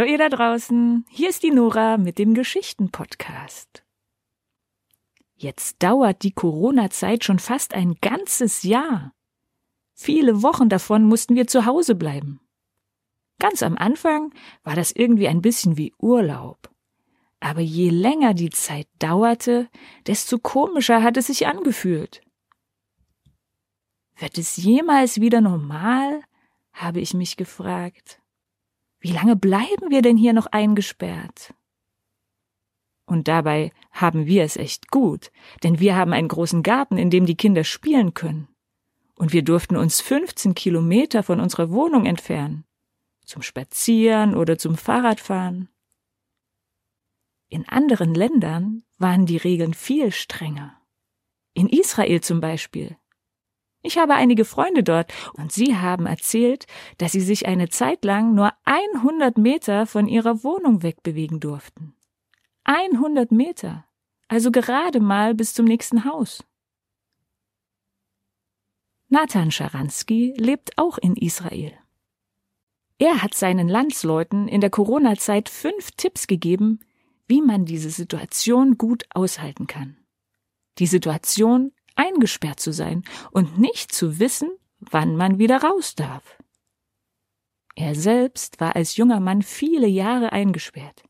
Hallo ihr da draußen, hier ist die Nora mit dem Geschichten-Podcast. Jetzt dauert die Corona-Zeit schon fast ein ganzes Jahr. Viele Wochen davon mussten wir zu Hause bleiben. Ganz am Anfang war das irgendwie ein bisschen wie Urlaub. Aber je länger die Zeit dauerte, desto komischer hat es sich angefühlt. Wird es jemals wieder normal? habe ich mich gefragt. Wie lange bleiben wir denn hier noch eingesperrt? Und dabei haben wir es echt gut, denn wir haben einen großen Garten, in dem die Kinder spielen können. Und wir durften uns 15 Kilometer von unserer Wohnung entfernen. Zum Spazieren oder zum Fahrradfahren. In anderen Ländern waren die Regeln viel strenger. In Israel zum Beispiel ich habe einige Freunde dort und sie haben erzählt, dass sie sich eine Zeit lang nur 100 Meter von ihrer Wohnung wegbewegen durften. 100 Meter, also gerade mal bis zum nächsten Haus. Nathan Scharansky lebt auch in Israel. Er hat seinen Landsleuten in der Corona-Zeit fünf Tipps gegeben, wie man diese Situation gut aushalten kann. Die Situation eingesperrt zu sein und nicht zu wissen, wann man wieder raus darf. Er selbst war als junger Mann viele Jahre eingesperrt,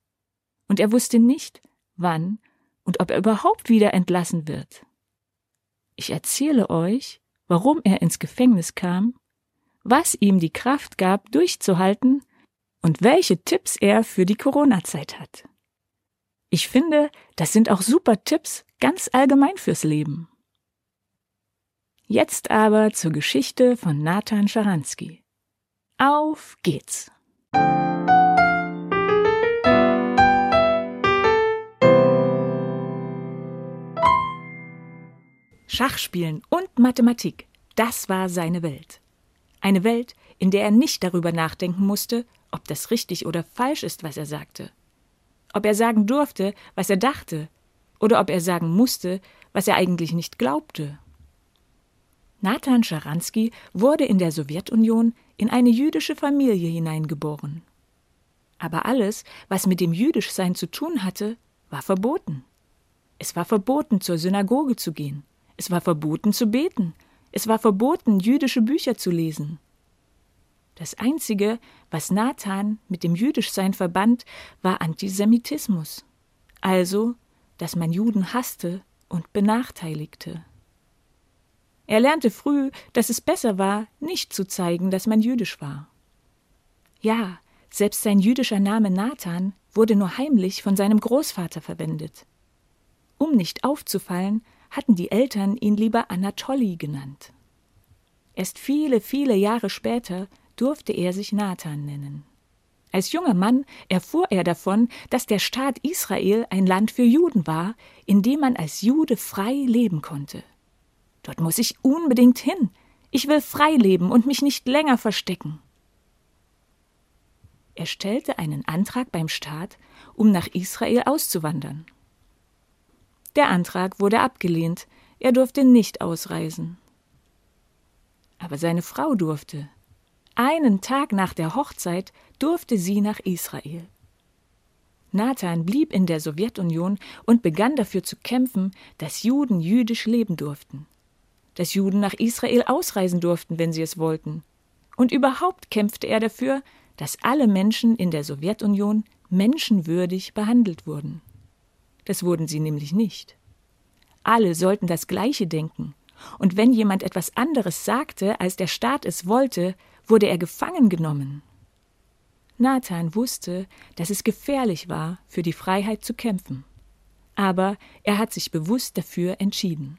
und er wusste nicht, wann und ob er überhaupt wieder entlassen wird. Ich erzähle euch, warum er ins Gefängnis kam, was ihm die Kraft gab, durchzuhalten und welche Tipps er für die Corona-Zeit hat. Ich finde, das sind auch super Tipps ganz allgemein fürs Leben. Jetzt aber zur Geschichte von Nathan Scharansky. Auf geht's! Schachspielen und Mathematik, das war seine Welt. Eine Welt, in der er nicht darüber nachdenken musste, ob das richtig oder falsch ist, was er sagte. Ob er sagen durfte, was er dachte, oder ob er sagen musste, was er eigentlich nicht glaubte Nathan Scharansky wurde in der Sowjetunion in eine jüdische Familie hineingeboren. Aber alles, was mit dem Jüdischsein zu tun hatte, war verboten. Es war verboten, zur Synagoge zu gehen. Es war verboten, zu beten. Es war verboten, jüdische Bücher zu lesen. Das Einzige, was Nathan mit dem Jüdischsein verband, war Antisemitismus. Also, dass man Juden hasste und benachteiligte. Er lernte früh, dass es besser war, nicht zu zeigen, dass man jüdisch war. Ja, selbst sein jüdischer Name Nathan wurde nur heimlich von seinem Großvater verwendet. Um nicht aufzufallen, hatten die Eltern ihn lieber Anatoli genannt. Erst viele, viele Jahre später durfte er sich Nathan nennen. Als junger Mann erfuhr er davon, dass der Staat Israel ein Land für Juden war, in dem man als Jude frei leben konnte. Dort muss ich unbedingt hin. Ich will frei leben und mich nicht länger verstecken. Er stellte einen Antrag beim Staat, um nach Israel auszuwandern. Der Antrag wurde abgelehnt, er durfte nicht ausreisen. Aber seine Frau durfte. Einen Tag nach der Hochzeit durfte sie nach Israel. Nathan blieb in der Sowjetunion und begann dafür zu kämpfen, dass Juden jüdisch leben durften dass Juden nach Israel ausreisen durften, wenn sie es wollten. Und überhaupt kämpfte er dafür, dass alle Menschen in der Sowjetunion menschenwürdig behandelt wurden. Das wurden sie nämlich nicht. Alle sollten das Gleiche denken, und wenn jemand etwas anderes sagte, als der Staat es wollte, wurde er gefangen genommen. Nathan wusste, dass es gefährlich war, für die Freiheit zu kämpfen. Aber er hat sich bewusst dafür entschieden.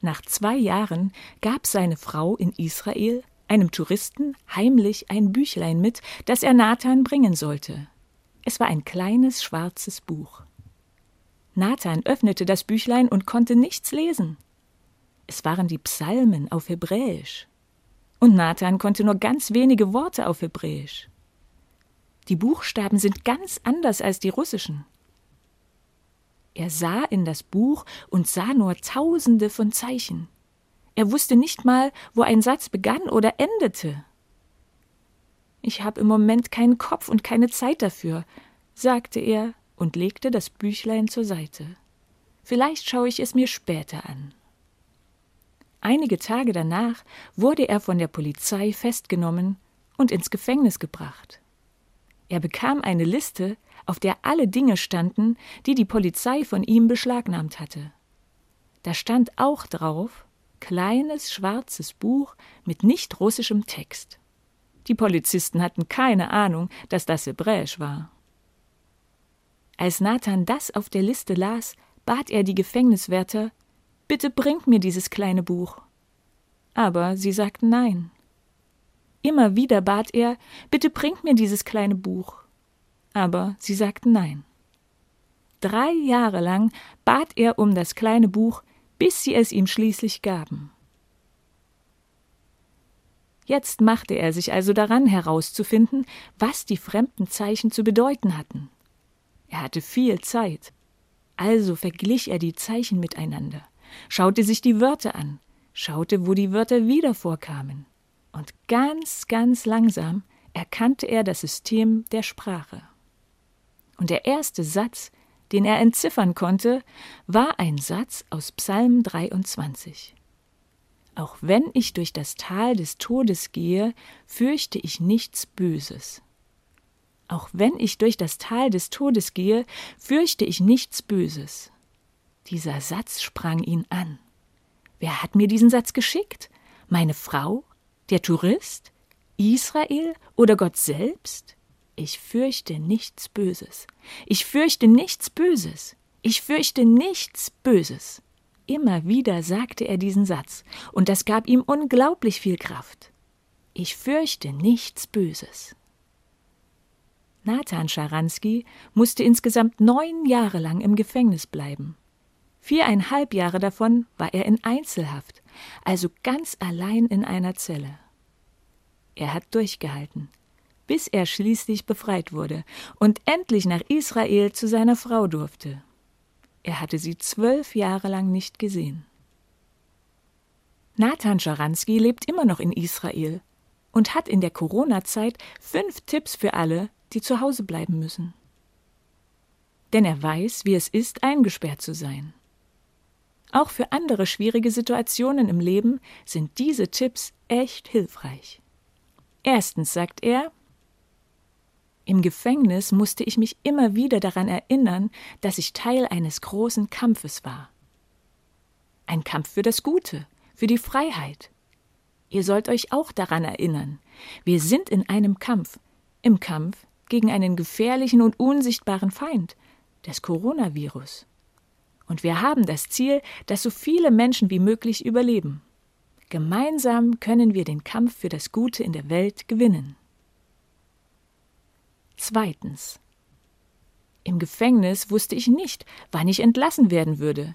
Nach zwei Jahren gab seine Frau in Israel einem Touristen heimlich ein Büchlein mit, das er Nathan bringen sollte. Es war ein kleines schwarzes Buch. Nathan öffnete das Büchlein und konnte nichts lesen. Es waren die Psalmen auf Hebräisch. Und Nathan konnte nur ganz wenige Worte auf Hebräisch. Die Buchstaben sind ganz anders als die russischen. Er sah in das Buch und sah nur tausende von Zeichen. Er wusste nicht mal, wo ein Satz begann oder endete. Ich habe im Moment keinen Kopf und keine Zeit dafür, sagte er und legte das Büchlein zur Seite. Vielleicht schaue ich es mir später an. Einige Tage danach wurde er von der Polizei festgenommen und ins Gefängnis gebracht. Er bekam eine Liste, auf der alle Dinge standen, die die Polizei von ihm beschlagnahmt hatte. Da stand auch drauf kleines schwarzes Buch mit nicht russischem Text. Die Polizisten hatten keine Ahnung, dass das Hebräisch war. Als Nathan das auf der Liste las, bat er die Gefängniswärter, bitte bringt mir dieses kleine Buch. Aber sie sagten nein. Immer wieder bat er, bitte bringt mir dieses kleine Buch. Aber sie sagten nein. Drei Jahre lang bat er um das kleine Buch, bis sie es ihm schließlich gaben. Jetzt machte er sich also daran herauszufinden, was die fremden Zeichen zu bedeuten hatten. Er hatte viel Zeit. Also verglich er die Zeichen miteinander, schaute sich die Wörter an, schaute, wo die Wörter wieder vorkamen. Und ganz, ganz langsam erkannte er das System der Sprache. Und der erste Satz, den er entziffern konnte, war ein Satz aus Psalm 23. Auch wenn ich durch das Tal des Todes gehe, fürchte ich nichts Böses. Auch wenn ich durch das Tal des Todes gehe, fürchte ich nichts Böses. Dieser Satz sprang ihn an. Wer hat mir diesen Satz geschickt? Meine Frau? Der Tourist? Israel oder Gott selbst? Ich fürchte nichts Böses. Ich fürchte nichts Böses. Ich fürchte nichts Böses. Immer wieder sagte er diesen Satz, und das gab ihm unglaublich viel Kraft. Ich fürchte nichts Böses. Nathan Scharansky musste insgesamt neun Jahre lang im Gefängnis bleiben. Viereinhalb Jahre davon war er in Einzelhaft, also ganz allein in einer Zelle. Er hat durchgehalten, bis er schließlich befreit wurde und endlich nach Israel zu seiner Frau durfte. Er hatte sie zwölf Jahre lang nicht gesehen. Nathan Scharansky lebt immer noch in Israel und hat in der Corona-Zeit fünf Tipps für alle, die zu Hause bleiben müssen. Denn er weiß, wie es ist, eingesperrt zu sein. Auch für andere schwierige Situationen im Leben sind diese Tipps echt hilfreich. Erstens sagt er, im Gefängnis musste ich mich immer wieder daran erinnern, dass ich Teil eines großen Kampfes war. Ein Kampf für das Gute, für die Freiheit. Ihr sollt euch auch daran erinnern, wir sind in einem Kampf, im Kampf gegen einen gefährlichen und unsichtbaren Feind, das Coronavirus. Und wir haben das Ziel, dass so viele Menschen wie möglich überleben. Gemeinsam können wir den Kampf für das Gute in der Welt gewinnen. Zweitens. Im Gefängnis wusste ich nicht, wann ich entlassen werden würde.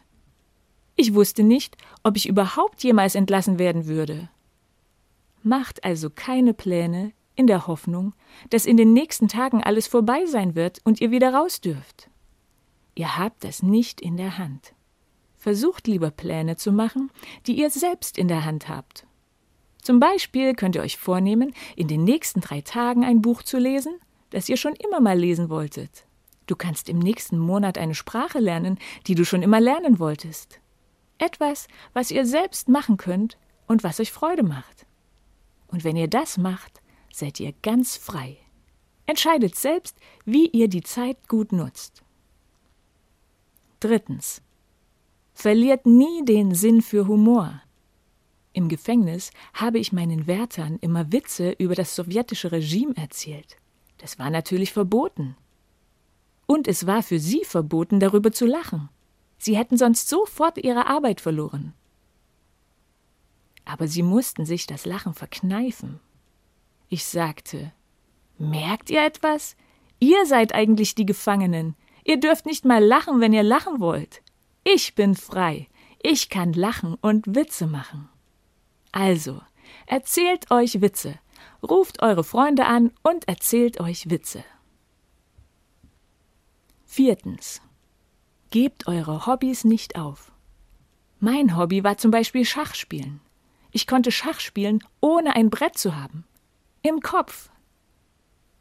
Ich wusste nicht, ob ich überhaupt jemals entlassen werden würde. Macht also keine Pläne in der Hoffnung, dass in den nächsten Tagen alles vorbei sein wird und ihr wieder raus dürft. Ihr habt das nicht in der Hand. Versucht lieber Pläne zu machen, die ihr selbst in der Hand habt. Zum Beispiel könnt ihr euch vornehmen, in den nächsten drei Tagen ein Buch zu lesen, das ihr schon immer mal lesen wolltet. Du kannst im nächsten Monat eine Sprache lernen, die du schon immer lernen wolltest. Etwas, was ihr selbst machen könnt und was euch Freude macht. Und wenn ihr das macht, seid ihr ganz frei. Entscheidet selbst, wie ihr die Zeit gut nutzt. Drittens. Verliert nie den Sinn für Humor. Im Gefängnis habe ich meinen Wärtern immer Witze über das sowjetische Regime erzählt. Das war natürlich verboten. Und es war für sie verboten, darüber zu lachen. Sie hätten sonst sofort ihre Arbeit verloren. Aber sie mussten sich das Lachen verkneifen. Ich sagte Merkt ihr etwas? Ihr seid eigentlich die Gefangenen. Ihr dürft nicht mal lachen, wenn ihr lachen wollt. Ich bin frei. Ich kann lachen und Witze machen. Also, erzählt euch Witze, ruft eure Freunde an und erzählt euch Witze. Viertens. Gebt eure Hobbys nicht auf. Mein Hobby war zum Beispiel Schachspielen. Ich konnte Schach spielen, ohne ein Brett zu haben. Im Kopf.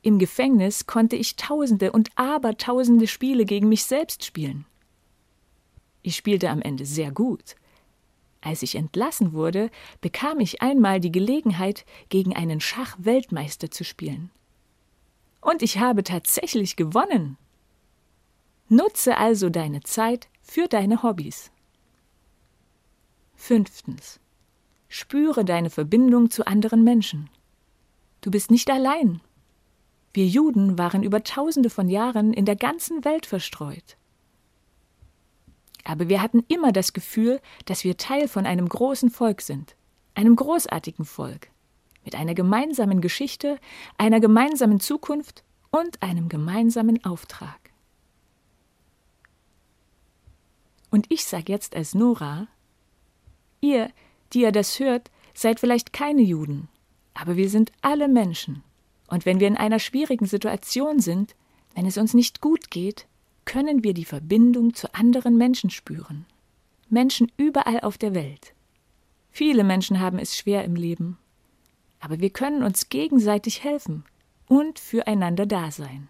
Im Gefängnis konnte ich tausende und abertausende Spiele gegen mich selbst spielen. Ich spielte am Ende sehr gut. Als ich entlassen wurde, bekam ich einmal die Gelegenheit, gegen einen Schachweltmeister zu spielen. Und ich habe tatsächlich gewonnen. Nutze also deine Zeit für deine Hobbys. Fünftens. Spüre deine Verbindung zu anderen Menschen. Du bist nicht allein. Wir Juden waren über tausende von Jahren in der ganzen Welt verstreut. Aber wir hatten immer das Gefühl, dass wir Teil von einem großen Volk sind, einem großartigen Volk, mit einer gemeinsamen Geschichte, einer gemeinsamen Zukunft und einem gemeinsamen Auftrag. Und ich sage jetzt als Nora, ihr, die ihr das hört, seid vielleicht keine Juden, aber wir sind alle Menschen. Und wenn wir in einer schwierigen Situation sind, wenn es uns nicht gut geht, können wir die Verbindung zu anderen Menschen spüren. Menschen überall auf der Welt. Viele Menschen haben es schwer im Leben. Aber wir können uns gegenseitig helfen und füreinander da sein.